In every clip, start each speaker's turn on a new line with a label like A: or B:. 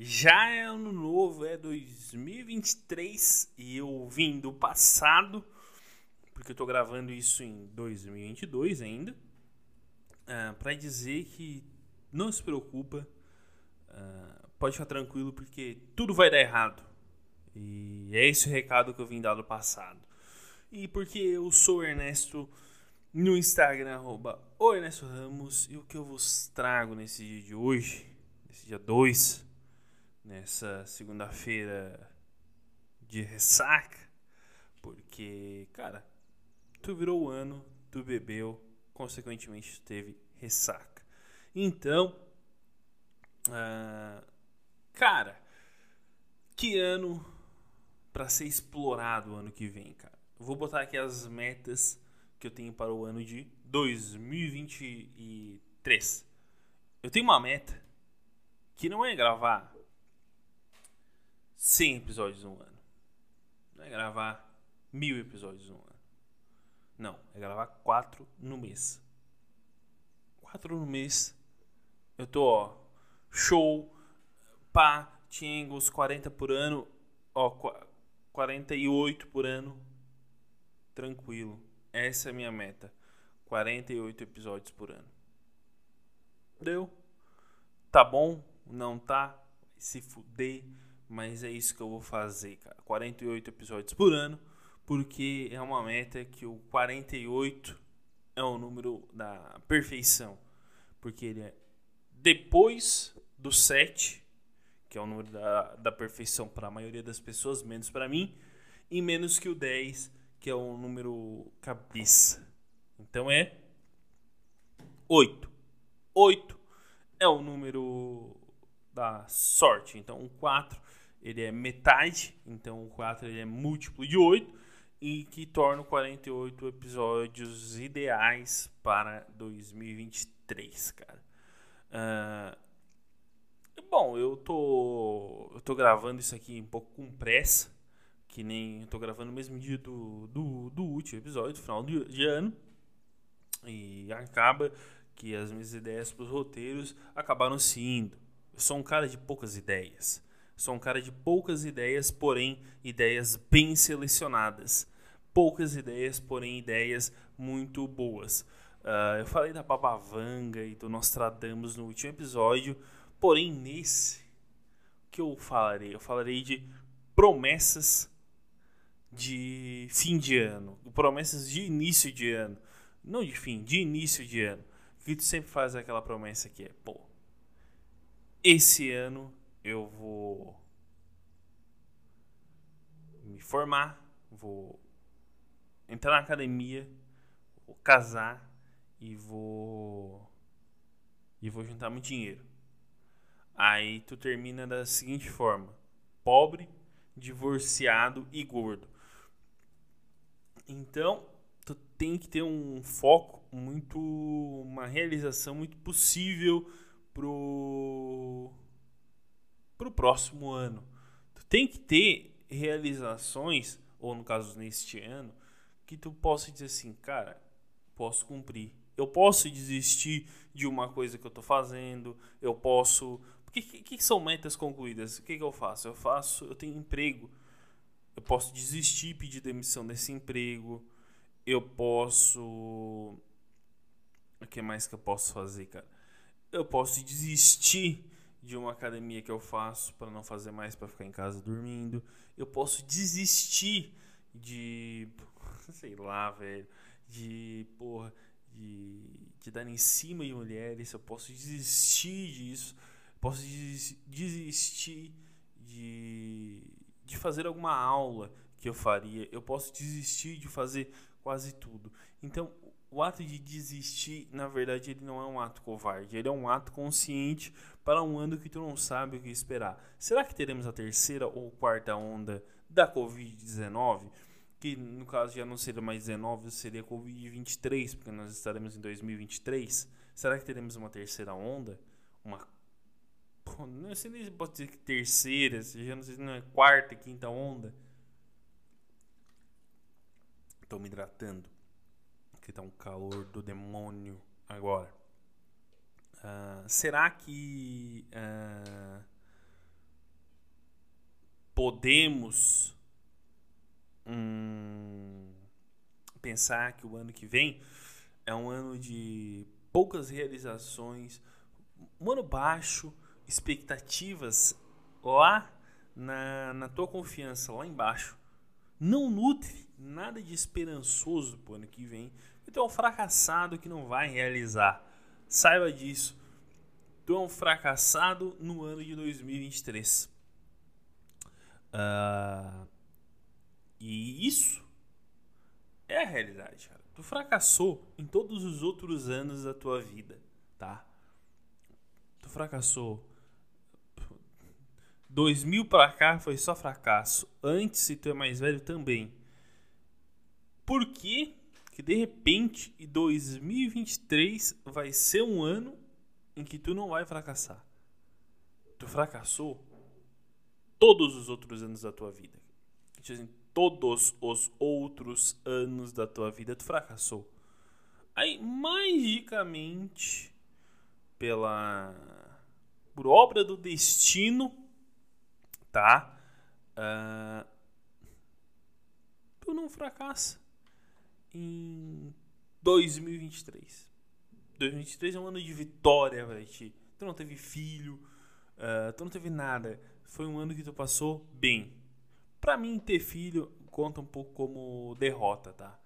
A: Já é ano novo, é 2023 e eu vim do passado, porque eu tô gravando isso em 2022 ainda, uh, para dizer que não se preocupa, uh, pode ficar tranquilo porque tudo vai dar errado. E é esse o recado que eu vim dar do passado. E porque eu sou Ernesto no Instagram, arroba o Ernesto Ramos, e o que eu vos trago nesse dia de hoje, nesse dia 2 nessa segunda-feira de ressaca, porque, cara, tu virou o ano, tu bebeu, consequentemente tu teve ressaca. Então, uh, cara, que ano para ser explorado o ano que vem, cara? vou botar aqui as metas que eu tenho para o ano de 2023. Eu tenho uma meta que não é gravar 100 episódios no ano. Não é gravar mil episódios no ano. Não, é gravar 4 no mês. 4 no mês. Eu tô, ó, show, pá, tinha os 40 por ano, ó, 48 por ano. Tranquilo. Essa é a minha meta. 48 episódios por ano. Deu? Tá bom? Não tá? Se fuder mas é isso que eu vou fazer, cara. 48 episódios por ano, porque é uma meta que o 48 é o número da perfeição. Porque ele é depois do 7, que é o número da, da perfeição para a maioria das pessoas, menos para mim, e menos que o 10, que é o número cabeça. Então é 8. 8 é o número da sorte. Então, o 4 ele é metade, então o 4 ele é múltiplo de 8 e que torna 48 episódios ideais para 2023, cara. Uh, bom, eu tô eu tô gravando isso aqui um pouco com pressa, que nem eu tô gravando no mesmo dia do, do, do último episódio, final de, de ano, e acaba que as minhas ideias para os roteiros acabaram se indo. Eu sou um cara de poucas ideias. Sou um cara de poucas ideias, porém ideias bem selecionadas. Poucas ideias, porém ideias muito boas. Uh, eu falei da Babavanga e do Nostradamus no último episódio, porém nesse que eu falarei, eu falarei de promessas de fim de ano, promessas de início de ano, não de fim, de início de ano. Que sempre faz aquela promessa que é, pô, esse ano eu vou me formar, vou entrar na academia, vou casar e vou e vou juntar muito dinheiro. Aí tu termina da seguinte forma: pobre, divorciado e gordo. Então, tu tem que ter um foco muito uma realização muito possível pro para o próximo ano. Tu tem que ter realizações, ou no caso neste ano, que tu possa dizer assim, cara, posso cumprir. Eu posso desistir de uma coisa que eu estou fazendo, eu posso. O que, que, são metas concluídas? O que, que eu faço? Eu faço, eu tenho emprego. Eu posso desistir, pedir demissão desse emprego. Eu posso. O que mais que eu posso fazer, cara? Eu posso desistir de uma academia que eu faço para não fazer mais para ficar em casa dormindo. Eu posso desistir de sei lá, velho, de porra, de, de dar em cima de mulheres, eu posso desistir disso. Posso desistir de de fazer alguma aula que eu faria. Eu posso desistir de fazer quase tudo. Então, o ato de desistir, na verdade, ele não é um ato covarde, ele é um ato consciente para um ano que tu não sabe o que esperar. Será que teremos a terceira ou quarta onda da Covid-19? Que no caso já não seria mais 19, seria Covid-23, porque nós estaremos em 2023. Será que teremos uma terceira onda? Uma. Pô, não sei nem se pode dizer que terceira, já não sei se não é quarta, quinta onda. Estou me hidratando que tá um calor do demônio agora. Uh, será que uh, podemos hum, pensar que o ano que vem é um ano de poucas realizações, um ano baixo, expectativas lá na, na tua confiança, lá embaixo. Não nutre nada de esperançoso pro ano que vem. Tu é um fracassado que não vai realizar. Saiba disso. Tu é um fracassado no ano de 2023. Uh, ah, e isso é a realidade, cara. Tu fracassou em todos os outros anos da tua vida, tá? Tu fracassou 2000 para cá foi só fracasso. Antes, se tu é mais velho, também. Por que que de repente, em 2023 vai ser um ano em que tu não vai fracassar? Tu fracassou todos os outros anos da tua vida. Assim, todos os outros anos da tua vida tu fracassou. Aí, magicamente, pela por obra do destino, tá? Uh, tu não fracassa em 2023. 2023 é um ano de vitória ti. Tu não teve filho, uh, tu não teve nada. Foi um ano que tu passou bem. Pra mim, ter filho conta um pouco como derrota, tá?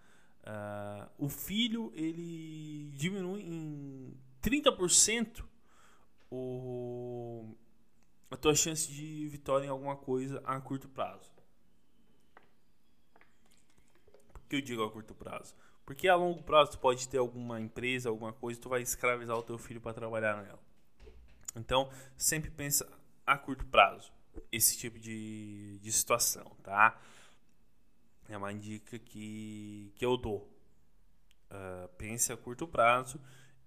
A: Uh, o filho, ele diminui em 30% o, a tua chance de vitória em alguma coisa a curto prazo. Por que eu digo a curto prazo? Porque a longo prazo tu pode ter alguma empresa, alguma coisa, tu vai escravizar o teu filho para trabalhar nela. Então, sempre pensa a curto prazo esse tipo de, de situação, tá? É uma dica que, que eu dou. Uh, pense a curto prazo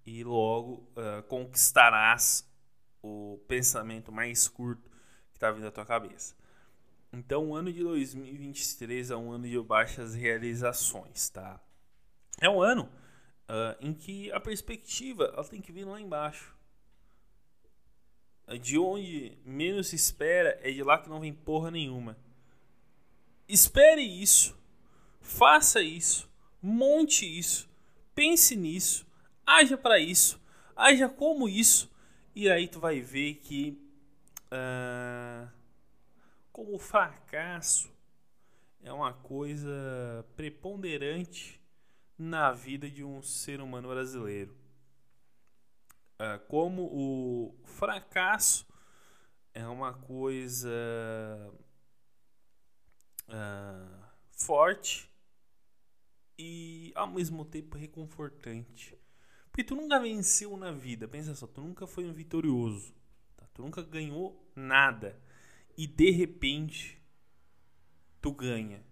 A: e logo uh, conquistarás o pensamento mais curto que está vindo à tua cabeça. Então, o ano de 2023 é um ano de baixas realizações, tá? É um ano uh, em que a perspectiva ela tem que vir lá embaixo. De onde menos se espera é de lá que não vem porra nenhuma. Espere isso, faça isso, monte isso, pense nisso, haja para isso, haja como isso, e aí tu vai ver que uh, como o fracasso é uma coisa preponderante na vida de um ser humano brasileiro. Uh, como o fracasso é uma coisa uh, forte e ao mesmo tempo reconfortante. Porque tu nunca venceu na vida. Pensa só, tu nunca foi um vitorioso. Tá? Tu nunca ganhou nada. E de repente, tu ganha.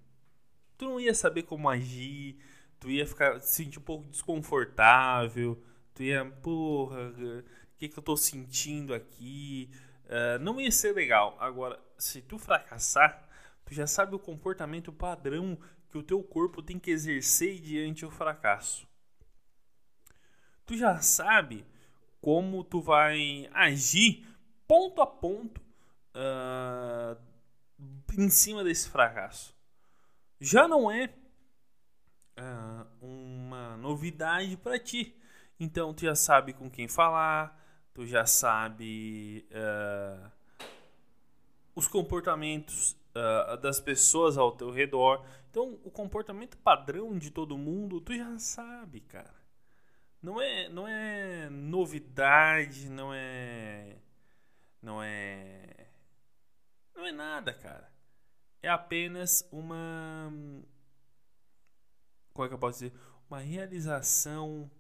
A: Tu não ia saber como agir. Tu ia ficar se sentir um pouco desconfortável. Tu ia, porra, o que, que eu tô sentindo aqui? Uh, não ia ser legal. Agora, se tu fracassar, tu já sabe o comportamento padrão que o teu corpo tem que exercer diante do fracasso tu já sabe como tu vai agir ponto a ponto uh, em cima desse fracasso. Já não é uh, uma novidade para ti. Então tu já sabe com quem falar, tu já sabe uh, os comportamentos das pessoas ao teu redor. Então o comportamento padrão de todo mundo tu já sabe, cara não é, não é novidade, não é. Não é. Não é nada, cara. É apenas uma. Como é que eu posso dizer? Uma realização.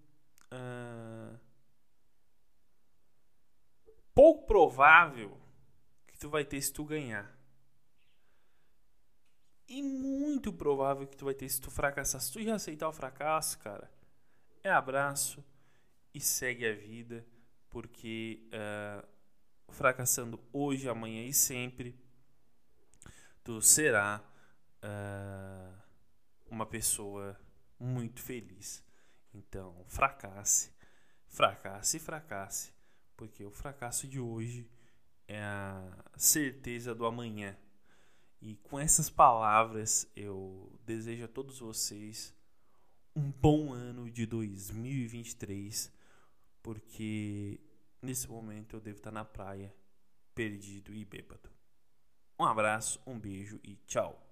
A: Uh, pouco provável que tu vai ter se tu ganhar. E muito provável que tu vai ter se tu fracassar. Se tu já aceitar o fracasso, cara, é abraço e segue a vida, porque uh, fracassando hoje, amanhã e sempre, tu será uh, uma pessoa muito feliz. Então, fracasse, fracasse fracasse, porque o fracasso de hoje é a certeza do amanhã. E com essas palavras, eu desejo a todos vocês um bom ano de 2023, porque nesse momento eu devo estar na praia, perdido e bêbado. Um abraço, um beijo e tchau.